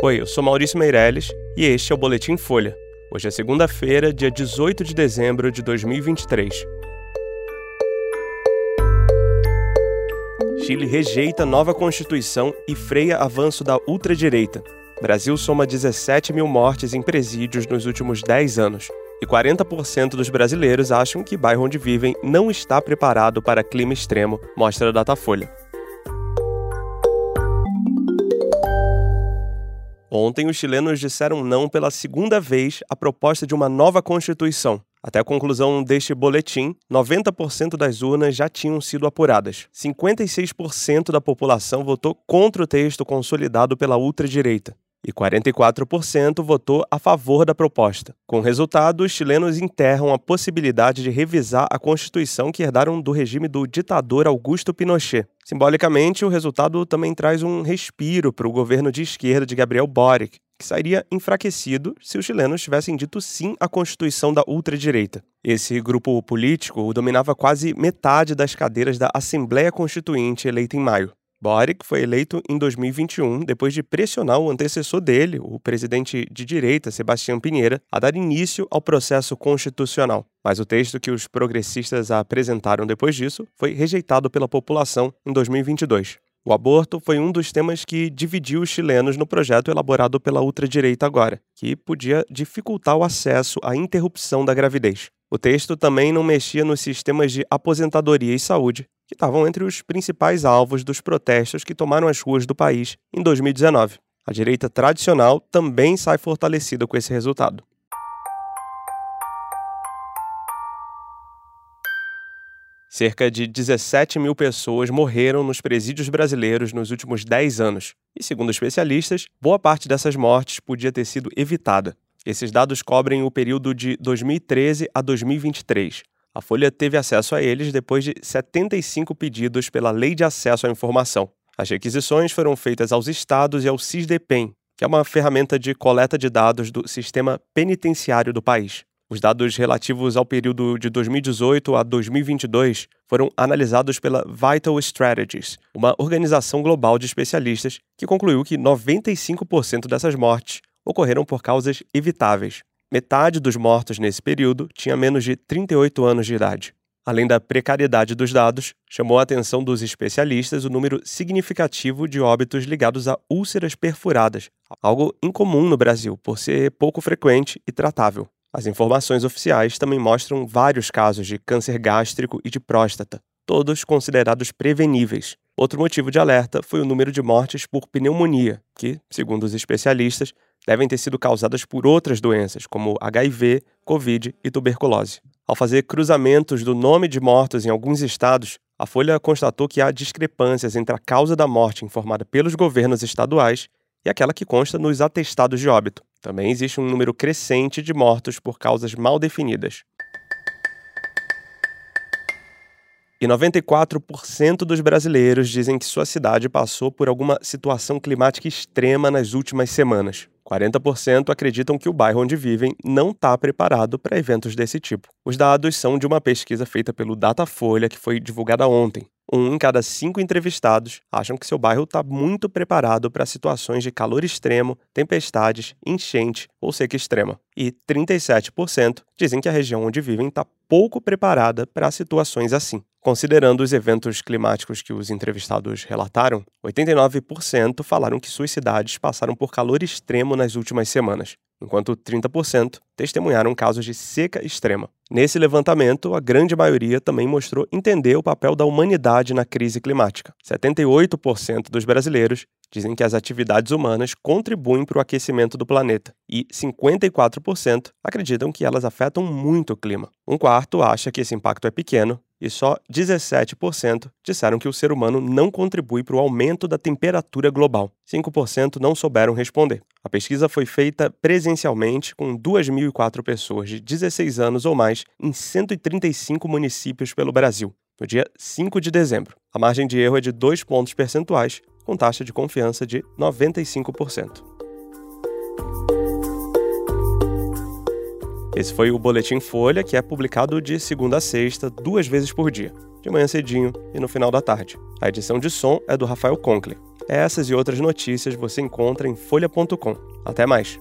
Oi, eu sou Maurício Meirelles e este é o Boletim Folha. Hoje é segunda-feira, dia 18 de dezembro de 2023. Chile rejeita nova Constituição e freia avanço da ultradireita. Brasil soma 17 mil mortes em presídios nos últimos 10 anos. E 40% dos brasileiros acham que o bairro onde vivem não está preparado para clima extremo, mostra a Datafolha. Ontem, os chilenos disseram não pela segunda vez à proposta de uma nova Constituição. Até a conclusão deste boletim, 90% das urnas já tinham sido apuradas. 56% da população votou contra o texto consolidado pela ultradireita e 44% votou a favor da proposta. Com o resultado, os chilenos enterram a possibilidade de revisar a Constituição que herdaram do regime do ditador Augusto Pinochet. Simbolicamente, o resultado também traz um respiro para o governo de esquerda de Gabriel Boric, que sairia enfraquecido se os chilenos tivessem dito sim à Constituição da ultradireita. Esse grupo político dominava quase metade das cadeiras da Assembleia Constituinte eleita em maio. Boric foi eleito em 2021 depois de pressionar o antecessor dele, o presidente de direita, Sebastião Pinheira, a dar início ao processo constitucional. Mas o texto que os progressistas apresentaram depois disso foi rejeitado pela população em 2022. O aborto foi um dos temas que dividiu os chilenos no projeto elaborado pela ultradireita agora, que podia dificultar o acesso à interrupção da gravidez. O texto também não mexia nos sistemas de aposentadoria e saúde, que estavam entre os principais alvos dos protestos que tomaram as ruas do país em 2019. A direita tradicional também sai fortalecida com esse resultado. Cerca de 17 mil pessoas morreram nos presídios brasileiros nos últimos 10 anos. E, segundo especialistas, boa parte dessas mortes podia ter sido evitada. Esses dados cobrem o período de 2013 a 2023. A Folha teve acesso a eles depois de 75 pedidos pela Lei de Acesso à Informação. As requisições foram feitas aos estados e ao CISDEPEN, que é uma ferramenta de coleta de dados do sistema penitenciário do país. Os dados relativos ao período de 2018 a 2022 foram analisados pela Vital Strategies, uma organização global de especialistas que concluiu que 95% dessas mortes ocorreram por causas evitáveis. Metade dos mortos nesse período tinha menos de 38 anos de idade. Além da precariedade dos dados, chamou a atenção dos especialistas o número significativo de óbitos ligados a úlceras perfuradas, algo incomum no Brasil por ser pouco frequente e tratável. As informações oficiais também mostram vários casos de câncer gástrico e de próstata, todos considerados preveníveis. Outro motivo de alerta foi o número de mortes por pneumonia, que, segundo os especialistas, devem ter sido causadas por outras doenças, como HIV, Covid e tuberculose. Ao fazer cruzamentos do nome de mortos em alguns estados, a Folha constatou que há discrepâncias entre a causa da morte informada pelos governos estaduais e aquela que consta nos atestados de óbito. Também existe um número crescente de mortos por causas mal definidas. E 94% dos brasileiros dizem que sua cidade passou por alguma situação climática extrema nas últimas semanas. 40% acreditam que o bairro onde vivem não está preparado para eventos desse tipo. Os dados são de uma pesquisa feita pelo Datafolha que foi divulgada ontem. Um em cada cinco entrevistados acham que seu bairro está muito preparado para situações de calor extremo, tempestades, enchente ou seca extrema. E 37% dizem que a região onde vivem está pouco preparada para situações assim. Considerando os eventos climáticos que os entrevistados relataram, 89% falaram que suas cidades passaram por calor extremo nas últimas semanas, enquanto 30% testemunharam casos de seca extrema. Nesse levantamento, a grande maioria também mostrou entender o papel da humanidade na crise climática. 78% dos brasileiros dizem que as atividades humanas contribuem para o aquecimento do planeta e 54% acreditam que elas afetam muito o clima. Um quarto acha que esse impacto é pequeno e só 17% disseram que o ser humano não contribui para o aumento da temperatura global. 5% não souberam responder. A pesquisa foi feita presencialmente com 2.004 pessoas de 16 anos ou mais em 135 municípios pelo Brasil, no dia 5 de dezembro. A margem de erro é de 2 pontos percentuais, com taxa de confiança de 95%. Esse foi o Boletim Folha, que é publicado de segunda a sexta, duas vezes por dia, de manhã cedinho e no final da tarde. A edição de som é do Rafael Conkler. Essas e outras notícias você encontra em folha.com. Até mais!